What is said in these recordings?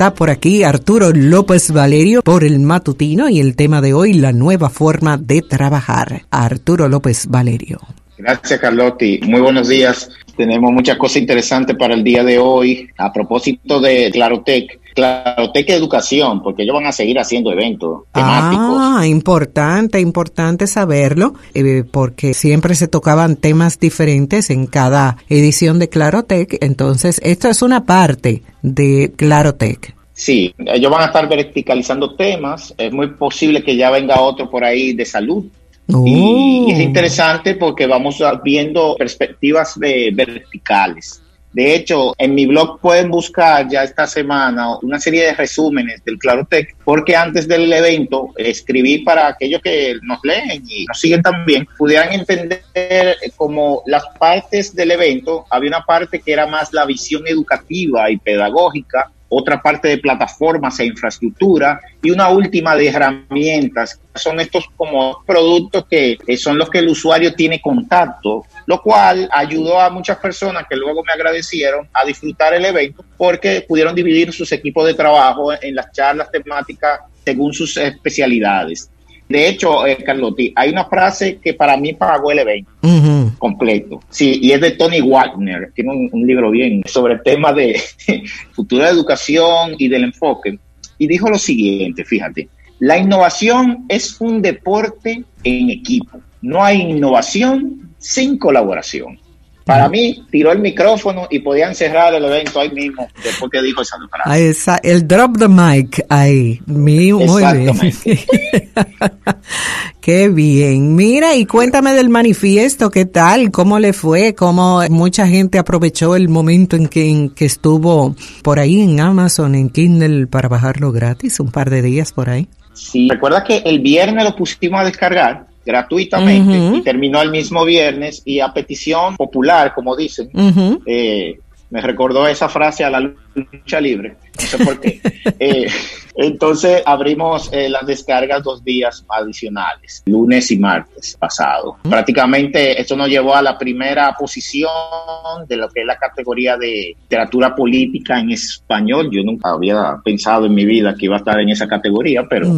Está por aquí Arturo López Valerio por el matutino y el tema de hoy, la nueva forma de trabajar. Arturo López Valerio. Gracias, Carlotti. Muy buenos días. Tenemos muchas cosas interesantes para el día de hoy. A propósito de Clarotec, Clarotec Educación, porque ellos van a seguir haciendo eventos temáticos. Ah, importante, importante saberlo, eh, porque siempre se tocaban temas diferentes en cada edición de Clarotec. Entonces, esto es una parte de Clarotec. Sí, ellos van a estar verticalizando temas. Es muy posible que ya venga otro por ahí de salud y es oh. interesante porque vamos viendo perspectivas de verticales. De hecho, en mi blog pueden buscar ya esta semana una serie de resúmenes del Clarotec, porque antes del evento escribí para aquellos que nos leen y nos siguen también, pudieran entender como las partes del evento, había una parte que era más la visión educativa y pedagógica, otra parte de plataformas e infraestructura y una última de herramientas. Son estos como productos que son los que el usuario tiene contacto, lo cual ayudó a muchas personas que luego me agradecieron a disfrutar el evento porque pudieron dividir sus equipos de trabajo en las charlas temáticas según sus especialidades. De hecho, eh, Carlotti, hay una frase que para mí pagó el evento completo. Sí, y es de Tony Wagner. Tiene un, libro bien sobre el tema de futura educación y del enfoque. Y dijo lo siguiente, fíjate, la innovación es un deporte en equipo. No hay innovación sin colaboración. Para mí, tiró el micrófono y podían cerrar el evento ahí mismo después que dijo esa frase. Ahí está, el drop the mic ahí. muy bien. Qué bien. Mira, y cuéntame del manifiesto, ¿qué tal? ¿Cómo le fue? ¿Cómo mucha gente aprovechó el momento en que, en que estuvo por ahí en Amazon, en Kindle, para bajarlo gratis, un par de días por ahí? Sí, recuerda que el viernes lo pusimos a descargar gratuitamente y terminó el mismo viernes y a petición popular, como dicen, eh, me recordó esa frase a la lucha libre, no sé por qué. Eh, entonces abrimos eh, las descargas dos días adicionales, lunes y martes pasado. Prácticamente esto nos llevó a la primera posición de lo que es la categoría de literatura política en español. Yo nunca había pensado en mi vida que iba a estar en esa categoría, pero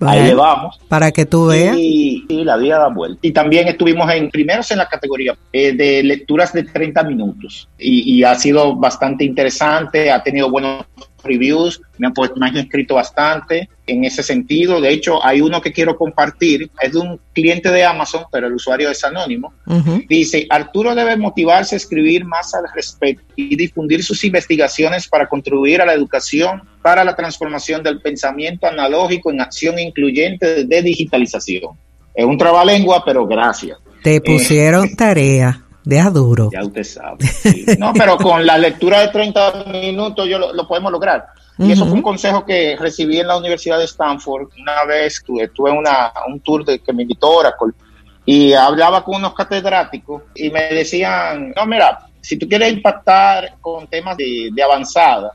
ahí le vamos. Para que tú veas. Y, la vida da vuelta. Y también estuvimos en primeros en la categoría eh, de lecturas de 30 minutos. Y, y ha sido bastante interesante, ha tenido buenos reviews, me han, me han escrito bastante en ese sentido. De hecho, hay uno que quiero compartir, es de un cliente de Amazon, pero el usuario es anónimo. Dice, Arturo debe motivarse a escribir más al respecto y difundir sus investigaciones para contribuir a la educación para la transformación del pensamiento analógico en acción incluyente de digitalización. Es un trabalengua, pero gracias. Te eh, pusieron tarea. Deja duro. Ya usted sabe. No, pero con la lectura de 30 minutos yo lo, podemos lograr. Y eso fue un consejo que recibí en la Universidad de Stanford. Una vez tuve, tuve una, un tour de, que me invitó Oracle y hablaba con unos catedráticos y me decían, no, mira, si tú quieres impactar con temas de, de avanzada,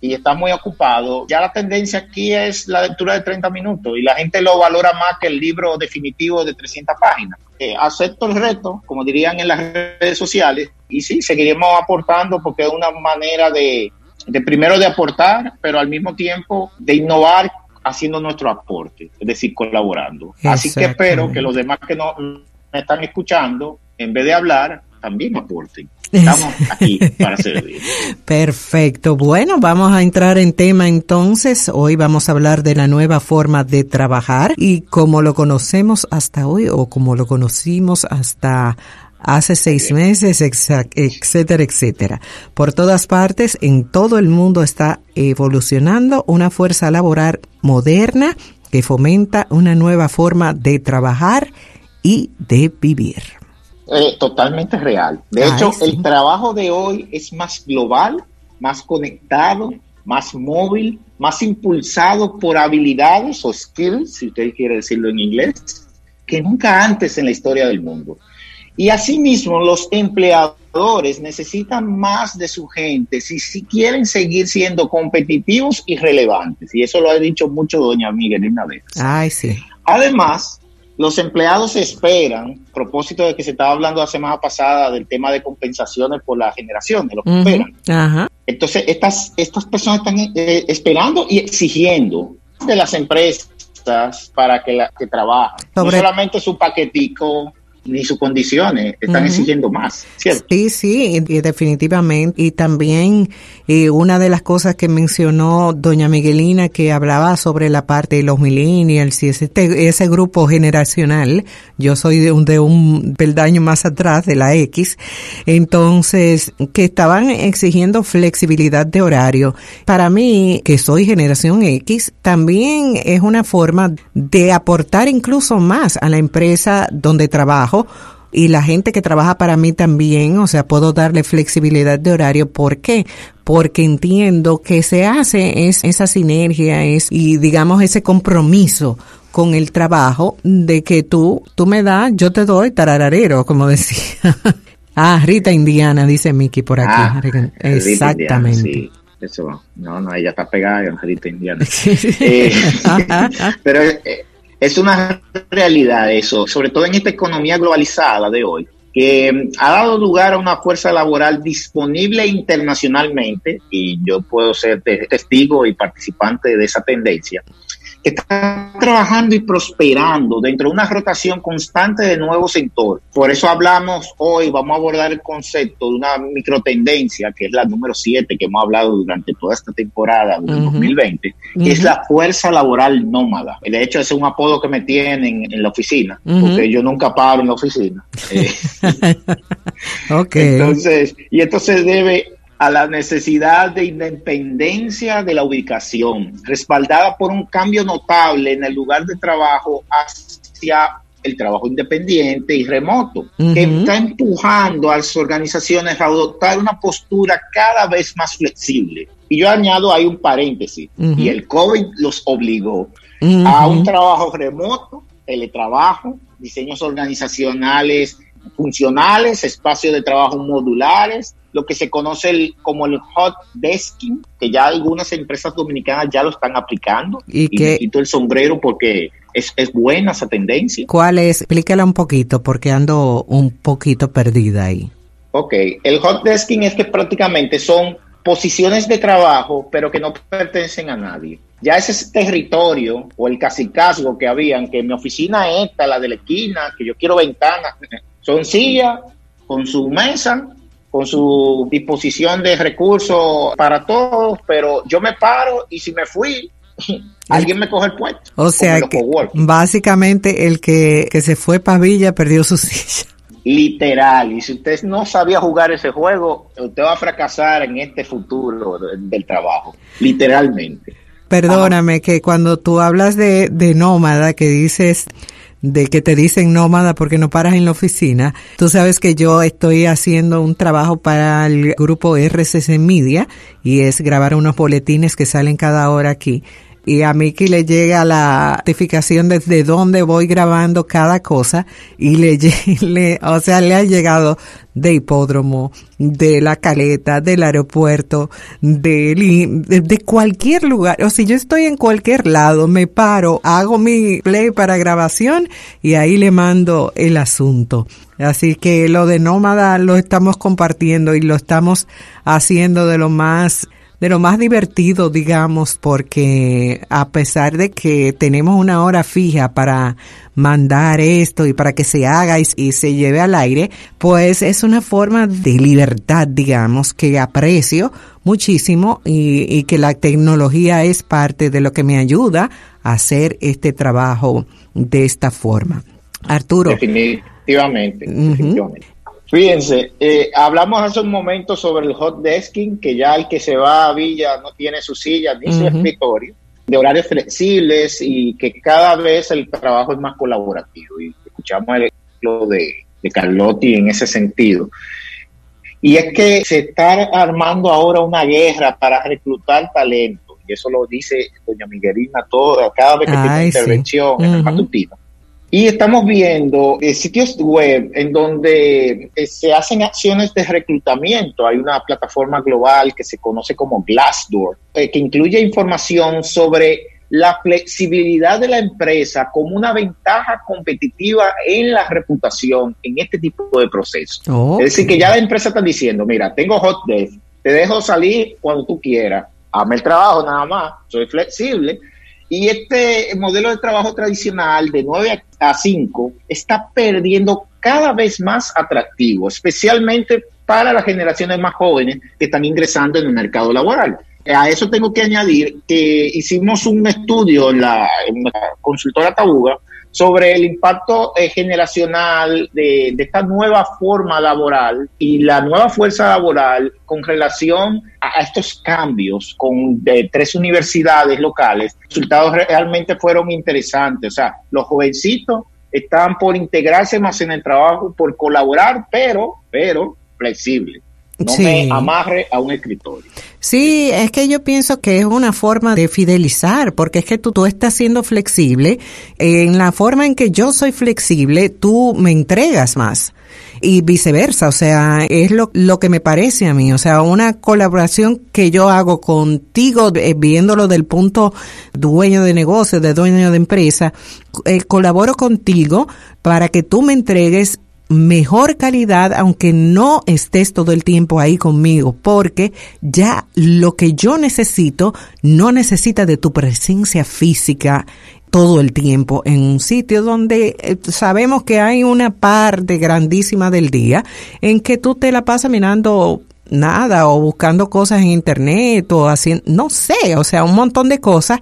y está muy ocupado, ya la tendencia aquí es la lectura de 30 minutos y la gente lo valora más que el libro definitivo de 300 páginas. Eh, acepto el reto, como dirían en las redes sociales, y sí, seguiremos aportando porque es una manera de, de primero de aportar, pero al mismo tiempo de innovar haciendo nuestro aporte, es decir, colaborando. Así que espero que los demás que no me están escuchando, en vez de hablar, también aporten. Estamos aquí para servir. Perfecto. Bueno, vamos a entrar en tema entonces. Hoy vamos a hablar de la nueva forma de trabajar y como lo conocemos hasta hoy o como lo conocimos hasta hace seis meses, etcétera, etcétera. Por todas partes, en todo el mundo está evolucionando una fuerza laboral moderna que fomenta una nueva forma de trabajar y de vivir. Eh, totalmente real. De hecho, el trabajo de hoy es más global, más conectado, más móvil, más impulsado por habilidades o skills, si usted quiere decirlo en inglés, que nunca antes en la historia del mundo. Y asimismo, los empleadores necesitan más de su gente si, si quieren seguir siendo competitivos y relevantes. Y eso lo ha dicho mucho doña Miguelina vez. Ay, sí. Además, los empleados esperan, a propósito de que se estaba hablando la semana pasada del tema de compensaciones por la generación, de lo que esperan. Entonces, estas, estas personas están eh, esperando y exigiendo de las empresas para que, la, que trabajen. No solamente su paquetico ni sus condiciones, están exigiendo más, ¿cierto? Sí, sí, definitivamente. Y también eh, una de las cosas que mencionó doña Miguelina, que hablaba sobre la parte de los millennials y ese, ese grupo generacional, yo soy de un, de un peldaño más atrás, de la X, entonces, que estaban exigiendo flexibilidad de horario. Para mí, que soy generación X, también es una forma de aportar incluso más a la empresa donde trabajo y la gente que trabaja para mí también, o sea, puedo darle flexibilidad de horario. ¿Por qué? Porque entiendo que se hace es esa sinergia es y digamos ese compromiso con el trabajo de que tú, tú me das, yo te doy tarararero, como decía. ah, Rita Indiana, dice Mickey por aquí. Ah, Exactamente. Eso, no, no, ella está pegada en Rita Indiana. Eh, pero eh, es una realidad eso, sobre todo en esta economía globalizada de hoy, que mm, ha dado lugar a una fuerza laboral disponible internacionalmente, y yo puedo ser testigo y participante de esa tendencia, que está trabajando y prosperando dentro de una rotación constante de nuevos sectores. Por eso hablamos hoy, vamos a abordar el concepto de una microtendencia, que es la número 7 que hemos hablado durante toda esta temporada del 2020, que es la fuerza laboral nómada. De hecho, es un apodo que me tienen en la oficina, porque yo nunca paro en la oficina. okay. Entonces, y esto se debe a la necesidad de independencia de la ubicación, respaldada por un cambio notable en el lugar de trabajo hacia el trabajo independiente y remoto, que está empujando a las organizaciones a adoptar una postura cada vez más flexible. Y yo añado ahí un paréntesis, y el COVID los obligó a un trabajo remoto, teletrabajo, diseños organizacionales funcionales, espacios de trabajo modulares, lo que se conoce como el hot desking, que ya algunas empresas dominicanas ya lo están aplicando. Y, que, quito el sombrero porque es, es, buena esa tendencia. ¿Cuál es? Explícala un poquito porque ando un poquito perdida ahí. Ok, el hot desking es que prácticamente son posiciones de trabajo, pero que no pertenecen a nadie. Ya ese territorio o el casicazgo que habían, que mi oficina esta, la de la esquina, que yo quiero ventanas, son sillas con su mesa con su disposición de recursos para todos, pero yo me paro y si me fui, alguien me coge el puesto. O sea, que básicamente el que, se fue para Villa perdió su silla. Literal, y si usted no sabía jugar ese juego, usted va a fracasar en este futuro del trabajo, literalmente. Perdóname que cuando tú hablas de, de nómada, que dices de que te dicen nómada porque no paras en la oficina. Tú sabes que yo estoy haciendo un trabajo para el grupo RCC Media y es grabar unos boletines que salen cada hora aquí y a Miki le llega la notificación desde dónde voy grabando cada cosa y le, le, o sea, le ha llegado de hipódromo, de la caleta, del aeropuerto, de, de, cualquier lugar. O si yo estoy en cualquier lado, me paro, hago mi play para grabación y ahí le mando el asunto. Así que lo de nómada lo estamos compartiendo y lo estamos haciendo de lo más de lo más divertido, digamos, porque a pesar de que tenemos una hora fija para mandar esto y para que se haga y, se lleve al aire, pues es una forma de libertad, digamos, que aprecio muchísimo y, y que la tecnología es parte de lo que me ayuda a hacer este trabajo de esta forma. Arturo. Definitivamente, definitivamente. Fíjense, eh, hablamos hace un momento sobre el hot desking, que ya el que se va a Villa no tiene su silla ni su escritorio, de horarios flexibles y que cada vez el trabajo es más colaborativo. Y escuchamos el ejemplo de, de Carlotti en ese sentido. Y es que se está armando ahora una guerra para reclutar talento, y eso lo dice doña Miguelina toda, cada vez que tiene intervención en el matutino. Y estamos viendo eh, sitios web en donde eh, se hacen acciones de reclutamiento. Hay una plataforma global que se conoce como Glassdoor, eh, que incluye información sobre la flexibilidad de la empresa como una ventaja competitiva en la reputación en este tipo de procesos. Es decir, que ya la empresa está diciendo, mira, tengo hot desk, te dejo salir cuando tú quieras, hazme el trabajo nada más, soy flexible. Y este modelo de trabajo tradicional de 9 a 5 está perdiendo cada vez más atractivo, especialmente para las generaciones más jóvenes que están ingresando en el mercado laboral. A eso tengo que añadir que hicimos un estudio en la, consultora Tabuga sobre el impacto eh, generacional de, esta nueva forma laboral y la nueva fuerza laboral con relación a, estos cambios con tres universidades locales. Los resultados realmente fueron interesantes. O sea, los jovencitos están por integrarse más en el trabajo, por colaborar, pero, pero flexible no me amarre a un escritorio. Sí, es que yo pienso que es una forma de fidelizar, porque es que tú, tú estás siendo flexible. En la forma en que yo soy flexible, tú me entregas más y viceversa. O sea, es lo, lo que me parece a mí. O sea, una colaboración que yo hago contigo, eh, viéndolo del punto dueño de negocio, de dueño de empresa, eh, colaboro contigo para que tú me entregues mejor calidad aunque no estés todo el tiempo ahí conmigo, porque ya lo que yo necesito no necesita de tu presencia física todo el tiempo en un sitio donde eh, sabemos que hay una parte grandísima del día en que tú te la pasas mirando nada o buscando cosas en internet o haciendo, no sé, o sea, un montón de cosas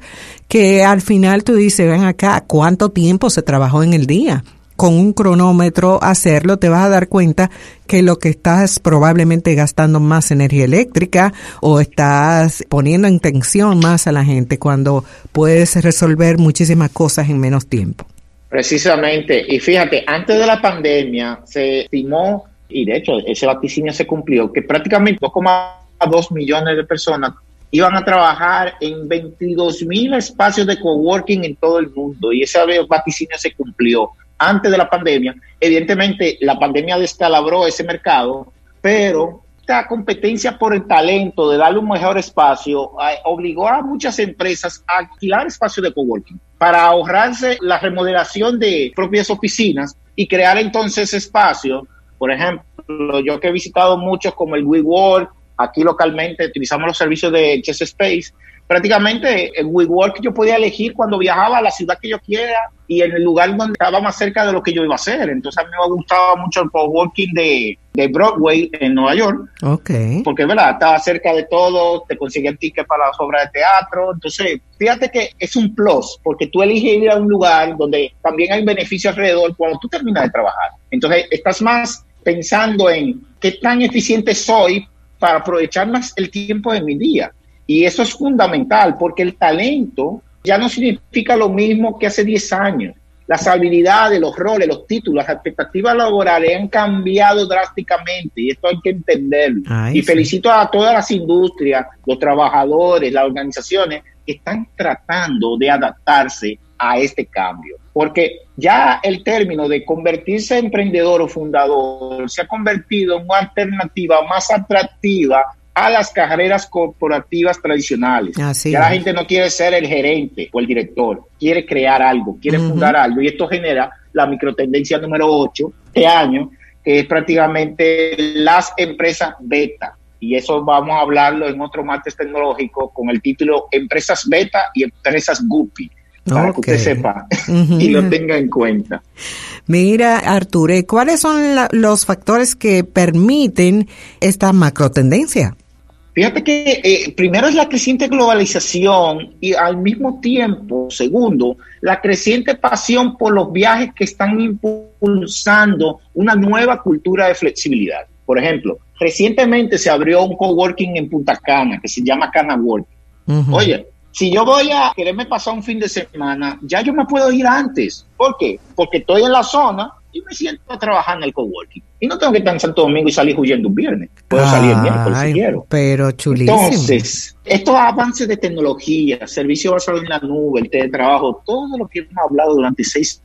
que al final tú dices, ven acá, ¿cuánto tiempo se trabajó en el día? Con un cronómetro hacerlo, te vas a dar cuenta que lo que estás probablemente gastando más energía eléctrica o estás poniendo en tensión más a la gente cuando puedes resolver muchísimas cosas en menos tiempo. Precisamente, y fíjate, antes de la pandemia se estimó, y de hecho ese vaticinio se cumplió, que prácticamente 2,2 millones de personas iban a trabajar en 22 mil espacios de coworking en todo el mundo, y ese vaticinio se cumplió antes de la pandemia. Evidentemente, la pandemia descalabró ese mercado, pero esta competencia por el talento, de darle un mejor espacio, obligó a muchas empresas a alquilar espacios de coworking para ahorrarse la remodelación de propias oficinas y crear entonces espacios. Por ejemplo, yo que he visitado muchos como el WeWork, aquí localmente utilizamos los servicios de Chess Space, prácticamente en WeWork yo podía elegir cuando viajaba a la ciudad que yo quiera y en el lugar donde estaba más cerca de lo que yo iba a hacer. Entonces a mí me gustaba mucho el coworking de, de Broadway en Nueva York. Ok. Porque, ¿verdad? Estaba cerca de todo, te conseguía el ticket para las obras de teatro. Entonces, fíjate que es un plus, porque tú eliges ir a un lugar donde también hay beneficio alrededor cuando tú terminas de trabajar. Entonces, estás más pensando en qué tan eficiente soy para aprovechar más el tiempo de mi día. Y eso es fundamental porque el talento ya no significa lo mismo que hace 10 años. Las habilidades, los roles, los títulos, las expectativas laborales han cambiado drásticamente y esto hay que entenderlo. y felicito a todas las industrias, los trabajadores, las organizaciones que están tratando de adaptarse a este cambio. Porque ya el término de convertirse en emprendedor o fundador se ha convertido en una alternativa más atractiva a las carreras corporativas tradicionales. ya la gente no quiere ser el gerente o el director, quiere crear algo, quiere fundar algo y esto genera la microtendencia número 8 de año, que es prácticamente las empresas beta. Y eso vamos a hablarlo en otro martes tecnológico con el título Empresas Beta y Empresas Guppy para que usted sepa y lo tenga en cuenta. Mira, Arture, ¿cuáles son los factores que permiten esta macrotendencia? Fíjate que eh, primero es la creciente globalización y al mismo tiempo, segundo, la creciente pasión por los viajes que están impulsando una nueva cultura de flexibilidad. Por ejemplo, recientemente se abrió un coworking en Punta Cana que se llama Cana Work. Oye, si yo voy a quererme pasar un fin de semana, ya yo me puedo ir antes. ¿Por qué? Porque estoy en la zona y me siento a trabajar en el coworking. Y no tengo que estar en Santo Domingo y salir huyendo un viernes. Puedo salir el miércoles si quiero. Pero chulísimo. Entonces, estos avances de tecnología, servicios basados en la nube, el teletrabajo, todo lo que hemos hablado durante seis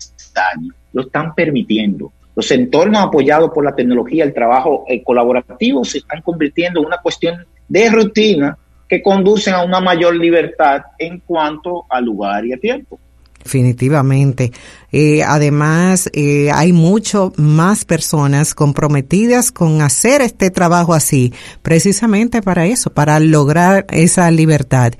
años, lo están permitiendo. Los entornos apoyados por la tecnología, el trabajo eh, colaborativo, se están convirtiendo en una cuestión de rutina que conducen a una mayor libertad en cuanto a lugar y a tiempo. Definitivamente. Eh, además, eh, hay mucho más personas comprometidas con hacer este trabajo así, precisamente para eso, para lograr esa libertad.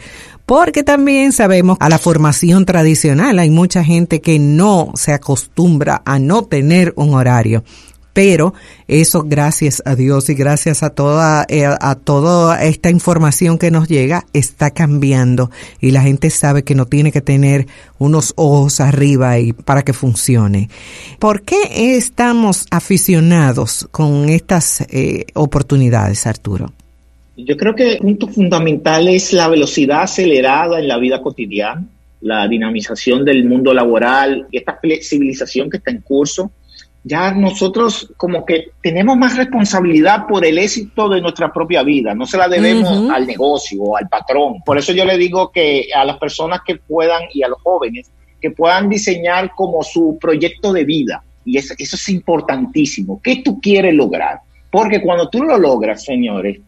Porque también sabemos a la formación tradicional, hay mucha gente que no se acostumbra a no tener un horario pero eso gracias a Dios y gracias a toda eh, a toda esta información que nos llega está cambiando y la gente sabe que no tiene que tener unos ojos arriba y para que funcione. ¿Por qué estamos aficionados con estas eh, oportunidades, Arturo? Yo creo que el punto fundamental es la velocidad acelerada en la vida cotidiana, la dinamización del mundo laboral y esta flexibilización que está en curso ya nosotros como que tenemos más responsabilidad por el éxito de nuestra propia vida, no se la debemos al negocio o al patrón. Por eso yo le digo que a las personas que puedan y a los jóvenes que puedan diseñar como su proyecto de vida, y eso, eso es importantísimo, ¿qué tú quieres lograr? Porque cuando tú lo logras, señores,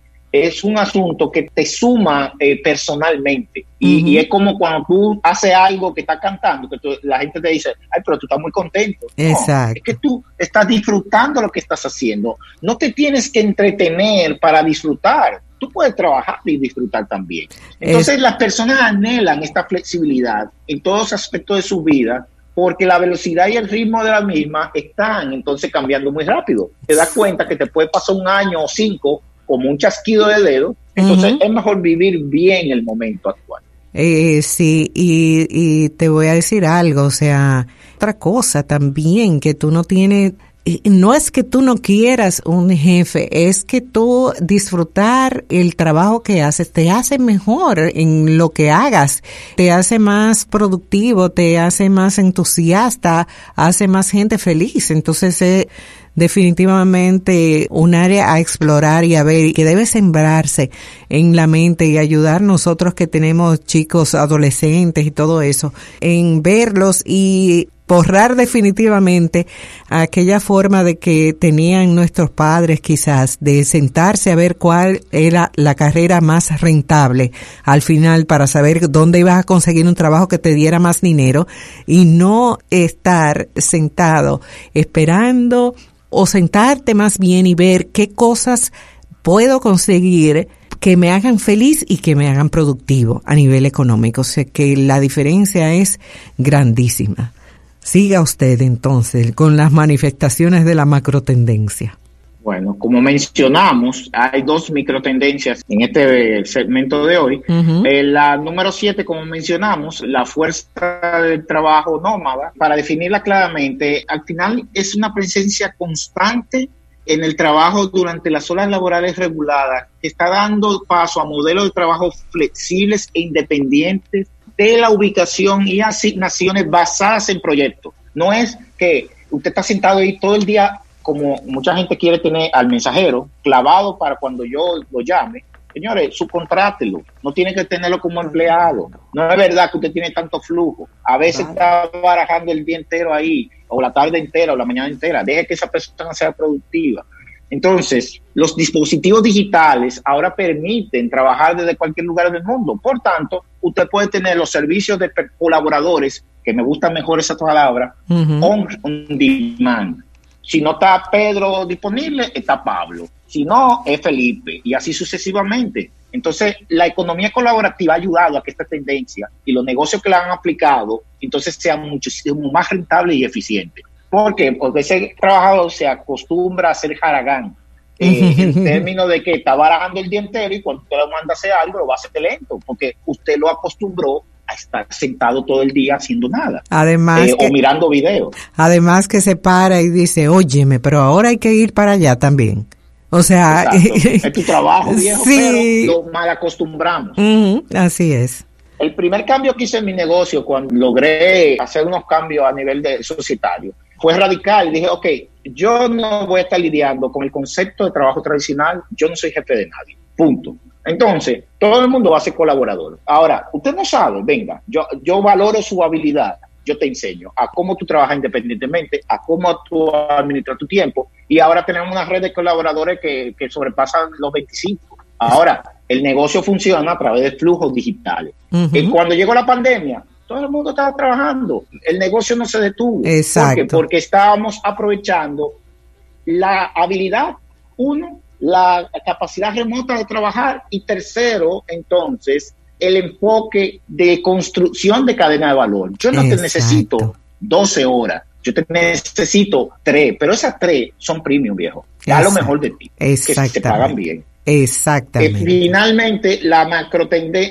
es un asunto que te suma eh, personalmente. Y, es como cuando tú haces algo que estás cantando, que la gente te dice, ay, pero tú estás muy contento. Exacto. es que tú estás disfrutando lo que estás haciendo. No te tienes que entretener para disfrutar. Tú puedes trabajar y disfrutar también. Entonces las personas anhelan esta flexibilidad en todos aspectos de su vida porque la velocidad y el ritmo de la misma están entonces cambiando muy rápido. Te das cuenta que te puede pasar un año o cinco como un chasquido de dedo, entonces es mejor vivir bien el momento actual. Eh, sí, y, y te voy a decir algo, o sea, otra cosa también que tú no tienes no es que tú no quieras un jefe, es que tú disfrutar el trabajo que haces te hace mejor en lo que hagas, te hace más productivo, te hace más entusiasta, hace más gente feliz. Entonces, eh, definitivamente un área a explorar y a ver que debe sembrarse en la mente y ayudar nosotros que tenemos chicos adolescentes y todo eso en verlos y borrar definitivamente aquella forma de que tenían nuestros padres quizás de sentarse a ver cuál era la carrera más rentable al final para saber dónde ibas a conseguir un trabajo que te diera más dinero y no estar sentado esperando o sentarte más bien y ver qué cosas puedo conseguir que me hagan feliz y que me hagan productivo a nivel económico. O sea que la diferencia es grandísima. Siga usted entonces con las manifestaciones de la macrotendencia. Bueno, como mencionamos, hay dos microtendencias en este segmento de hoy. Eh, la número siete, como mencionamos, la fuerza del trabajo nómada, para definirla claramente, al final es una presencia constante en el trabajo durante las horas laborales reguladas, que está dando paso a modelos de trabajo flexibles e independientes de la ubicación y asignaciones basadas en proyectos. No es que usted está sentado ahí todo el día como mucha gente quiere tener al mensajero clavado para cuando yo lo llame, señores, subcontrátelo, no tiene que tenerlo como empleado. No es verdad que usted tiene tanto flujo. A veces está barajando el día entero ahí, o la tarde entera, o la mañana entera. Deje que esa persona sea productiva. Entonces, los dispositivos digitales ahora permiten trabajar desde cualquier lugar del mundo. Por tanto, usted puede tener los servicios de colaboradores, que me gusta mejor esa palabra, on demand. Si no está Pedro disponible, está Pablo. Si no, es Felipe. Y así sucesivamente. Entonces, la economía colaborativa ha ayudado a que esta tendencia y los negocios que la han aplicado, entonces sean muchísimo más rentables y eficientes. ¿Por qué? Porque ese trabajador se acostumbra a hacer jaragán. Eh, en términos de que está barajando el día entero y cuando usted lo manda a hacer algo, lo va a hacer lento, porque usted lo acostumbró a estar sentado todo el día haciendo nada. Además. Eh, o mirando videos. Además que se para y dice, óyeme, pero ahora hay que ir para allá también. O sea, es tu trabajo, viejo, pero lo mal acostumbramos. así es. El primer cambio que hice en mi negocio cuando logré hacer unos cambios a nivel de societario fue radical. Dije, ok, yo no voy a estar lidiando con el concepto de trabajo tradicional, yo no soy jefe de nadie, punto. Entonces, todo el mundo va a ser colaborador. Ahora, usted no sabe, venga, yo, yo valoro su habilidad, yo te enseño a cómo tú trabajas independientemente, a cómo tú administras tu tiempo. Y ahora tenemos una red de colaboradores que, que sobrepasan los 25. Ahora, El negocio funciona a través de flujos digitales. Y cuando llegó la pandemia, todo el mundo estaba trabajando. El negocio no se detuvo. Exacto. Porque estábamos aprovechando la habilidad, uno, la capacidad remota de trabajar y tercero, entonces, el enfoque de construcción de cadena de valor. Yo no te necesito 12 horas, yo te necesito 3, pero esas 3 son premium, viejo. Da lo mejor de ti, que se pagan bien. Exactamente. finalmente, la,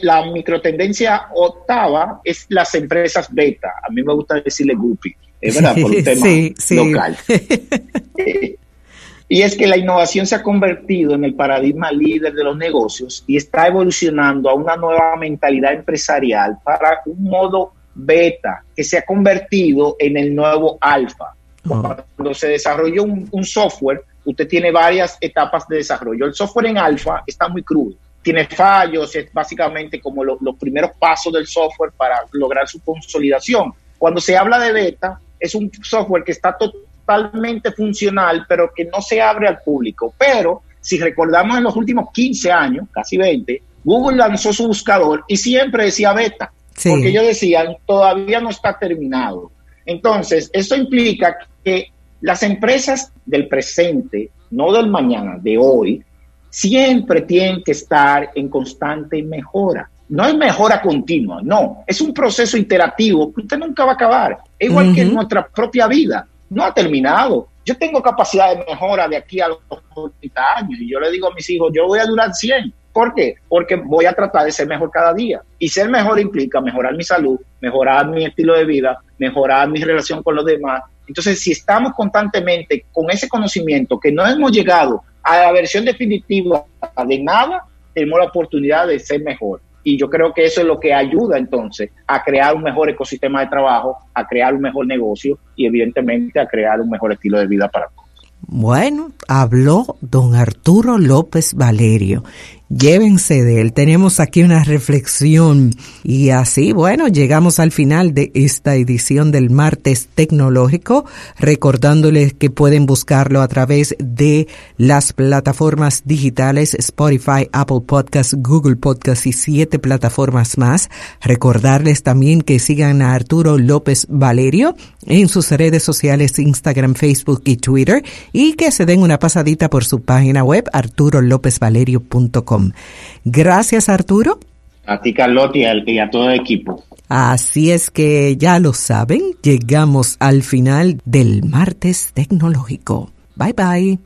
la microtendencia octava es las empresas beta. A mí me gusta decirle guppy, es verdad, por un tema local. y es que la innovación se ha convertido en el paradigma líder de los negocios y está evolucionando a una nueva mentalidad empresarial para un modo beta que se ha convertido en el nuevo alfa. Cuando se desarrolló un software, usted tiene varias etapas de desarrollo. El software en alfa está muy crudo, tiene fallos, es básicamente como los primeros pasos del software para lograr su consolidación. Cuando se habla de beta, es un software que está totalmente funcional, pero que no se abre al público. Pero si recordamos en los últimos 15 años, casi 20, Google lanzó su buscador y siempre decía beta, porque ellos decían, todavía no está terminado. Entonces, eso implica que las empresas del presente, no del mañana, de hoy, siempre tienen que estar en constante mejora. No es mejora continua, no, es un proceso iterativo que usted nunca va a acabar. Es igual que en nuestra propia vida, no ha terminado. Yo tengo capacidad de mejora de aquí a los 30 años y yo le digo a mis hijos, yo voy a durar 100. ¿Por qué? Porque voy a tratar de ser mejor cada día. Y ser mejor implica mejorar mi salud, mejorar mi estilo de vida, mejorar mi relación con los demás, entonces, si estamos constantemente con ese conocimiento que no hemos llegado a la versión definitiva de nada, tenemos la oportunidad de ser mejor. Y yo creo que eso es lo que ayuda entonces a crear un mejor ecosistema de trabajo, a crear un mejor negocio y evidentemente a crear un mejor estilo de vida para todos. Bueno, habló don Arturo López Valerio Llévense de él. Tenemos aquí una reflexión y así, bueno, llegamos al final de esta edición del martes tecnológico, recordándoles que pueden buscarlo a través de las plataformas digitales Spotify, Apple Podcasts, Google Podcasts y siete plataformas más. Recordarles también que sigan a Arturo López Valerio en sus redes sociales Instagram, Facebook y Twitter y que se den una pasadita por su página web arturolopezvalerio.com. Gracias, Arturo. A ti, Carlotti, y a todo el equipo. Así es que ya lo saben, llegamos al final del martes tecnológico. Bye bye.